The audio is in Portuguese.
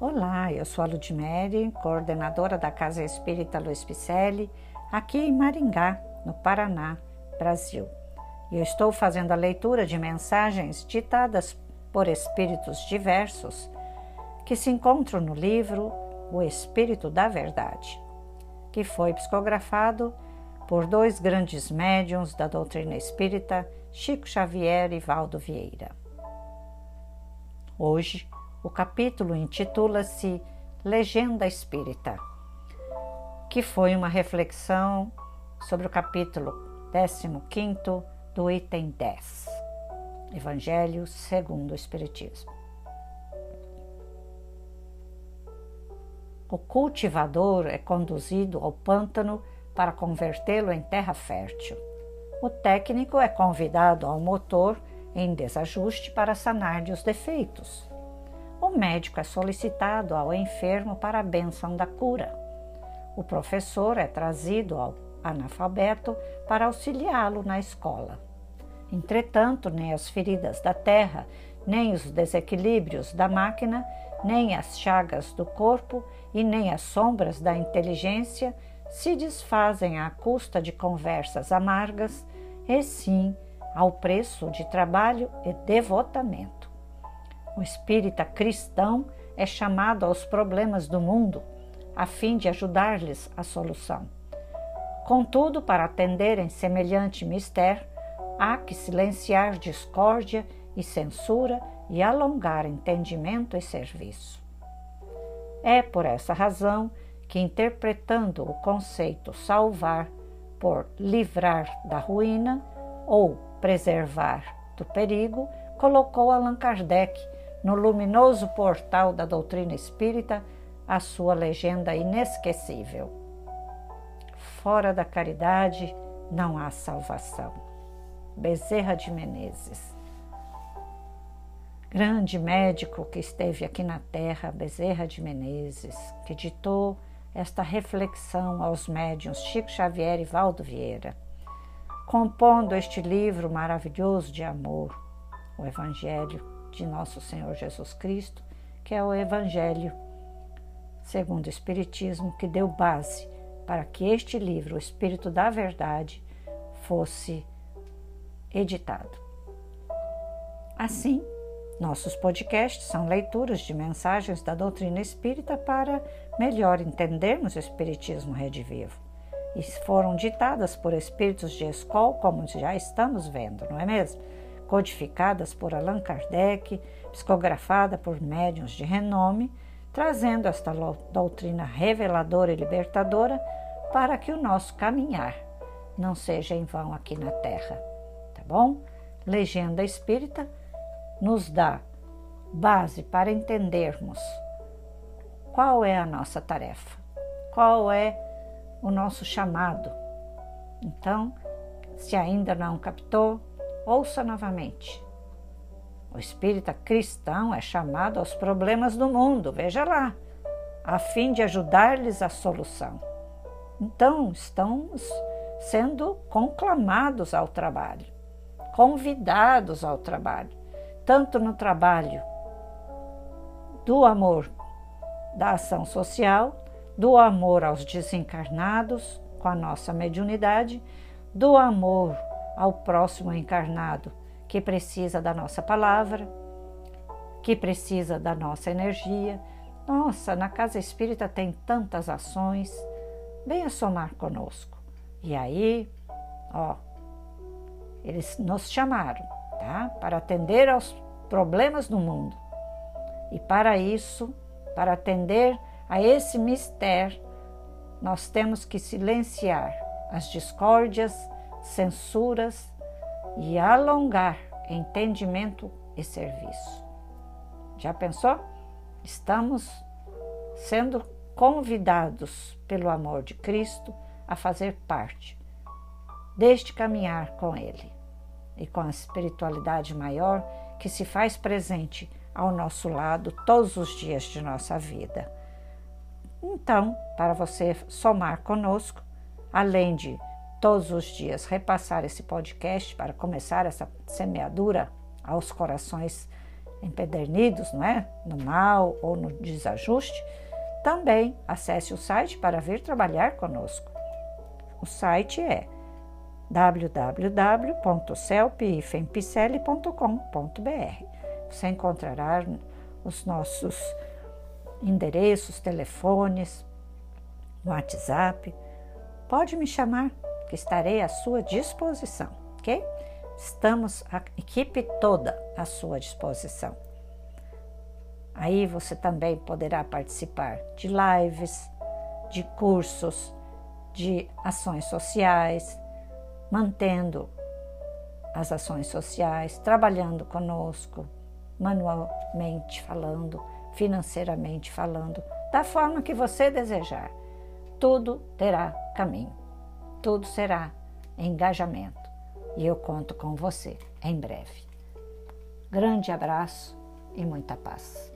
Olá, eu sou a Ludmere, coordenadora da Casa Espírita Luiz Picelli, aqui em Maringá, no Paraná, Brasil. E eu estou fazendo a leitura de mensagens ditadas por espíritos diversos que se encontram no livro O Espírito da Verdade, que foi psicografado por dois grandes médiums da doutrina espírita, Chico Xavier e Valdo Vieira. Hoje, o capítulo intitula-se Legenda Espírita, que foi uma reflexão sobre o capítulo 15 do item 10, Evangelho segundo o Espiritismo. O cultivador é conduzido ao pântano para convertê-lo em terra fértil. O técnico é convidado ao motor em desajuste para sanar-lhe os defeitos. O médico é solicitado ao enfermo para a bênção da cura. O professor é trazido ao analfabeto para auxiliá-lo na escola. Entretanto, nem as feridas da terra, nem os desequilíbrios da máquina, nem as chagas do corpo e nem as sombras da inteligência se desfazem à custa de conversas amargas, e sim ao preço de trabalho e devotamento. O espírita cristão é chamado aos problemas do mundo, a fim de ajudar-lhes a solução. Contudo, para atenderem semelhante mistério, há que silenciar discórdia e censura e alongar entendimento e serviço. É por essa razão que, interpretando o conceito salvar por livrar da ruína ou preservar do perigo, colocou Allan Kardec no luminoso portal da doutrina espírita a sua legenda inesquecível. Fora da caridade não há salvação. Bezerra de Menezes. Grande médico que esteve aqui na terra, Bezerra de Menezes, que ditou esta reflexão aos médiuns Chico Xavier e Valdo Vieira, compondo este livro maravilhoso de amor, o Evangelho de nosso Senhor Jesus Cristo, que é o Evangelho segundo o Espiritismo, que deu base para que este livro, o Espírito da Verdade, fosse editado. Assim, nossos podcasts são leituras de mensagens da doutrina espírita para melhor entendermos o Espiritismo Redivivo. E foram ditadas por espíritos de escola, como já estamos vendo, não é mesmo? Codificadas por Allan Kardec, psicografada por médiuns de renome, trazendo esta doutrina reveladora e libertadora para que o nosso caminhar não seja em vão aqui na Terra. Tá bom? Legenda Espírita nos dá base para entendermos qual é a nossa tarefa, qual é o nosso chamado. Então, se ainda não captou, Ouça novamente. O espírita cristão é chamado aos problemas do mundo, veja lá, a fim de ajudar-lhes a solução. Então, estamos sendo conclamados ao trabalho, convidados ao trabalho, tanto no trabalho do amor da ação social, do amor aos desencarnados com a nossa mediunidade, do amor ao próximo encarnado que precisa da nossa palavra, que precisa da nossa energia. Nossa, na casa espírita tem tantas ações. Venha somar conosco. E aí, ó, eles nos chamaram, tá? Para atender aos problemas do mundo. E para isso, para atender a esse mistério, nós temos que silenciar as discórdias, censuras e alongar entendimento e serviço. Já pensou? Estamos sendo convidados pelo amor de Cristo a fazer parte deste caminhar com Ele e com a espiritualidade maior que se faz presente ao nosso lado todos os dias de nossa vida. Então, para você somar conosco, além de todos os dias repassar esse podcast para começar essa semeadura aos corações empedernidos, não é? No mal ou no desajuste, também acesse o site para vir trabalhar conosco. O site é www.celpifempicele.com.br. Você encontrará os nossos endereços, telefones, WhatsApp. Pode me chamar, que estarei à sua disposição, ok? Estamos, a equipe toda à sua disposição. Aí você também poderá participar de lives, de cursos, de ações sociais, mantendo as ações sociais, trabalhando conosco, manualmente falando, financeiramente falando, da forma que você desejar. Tudo terá caminho, tudo será engajamento e eu conto com você em breve. Grande abraço e muita paz.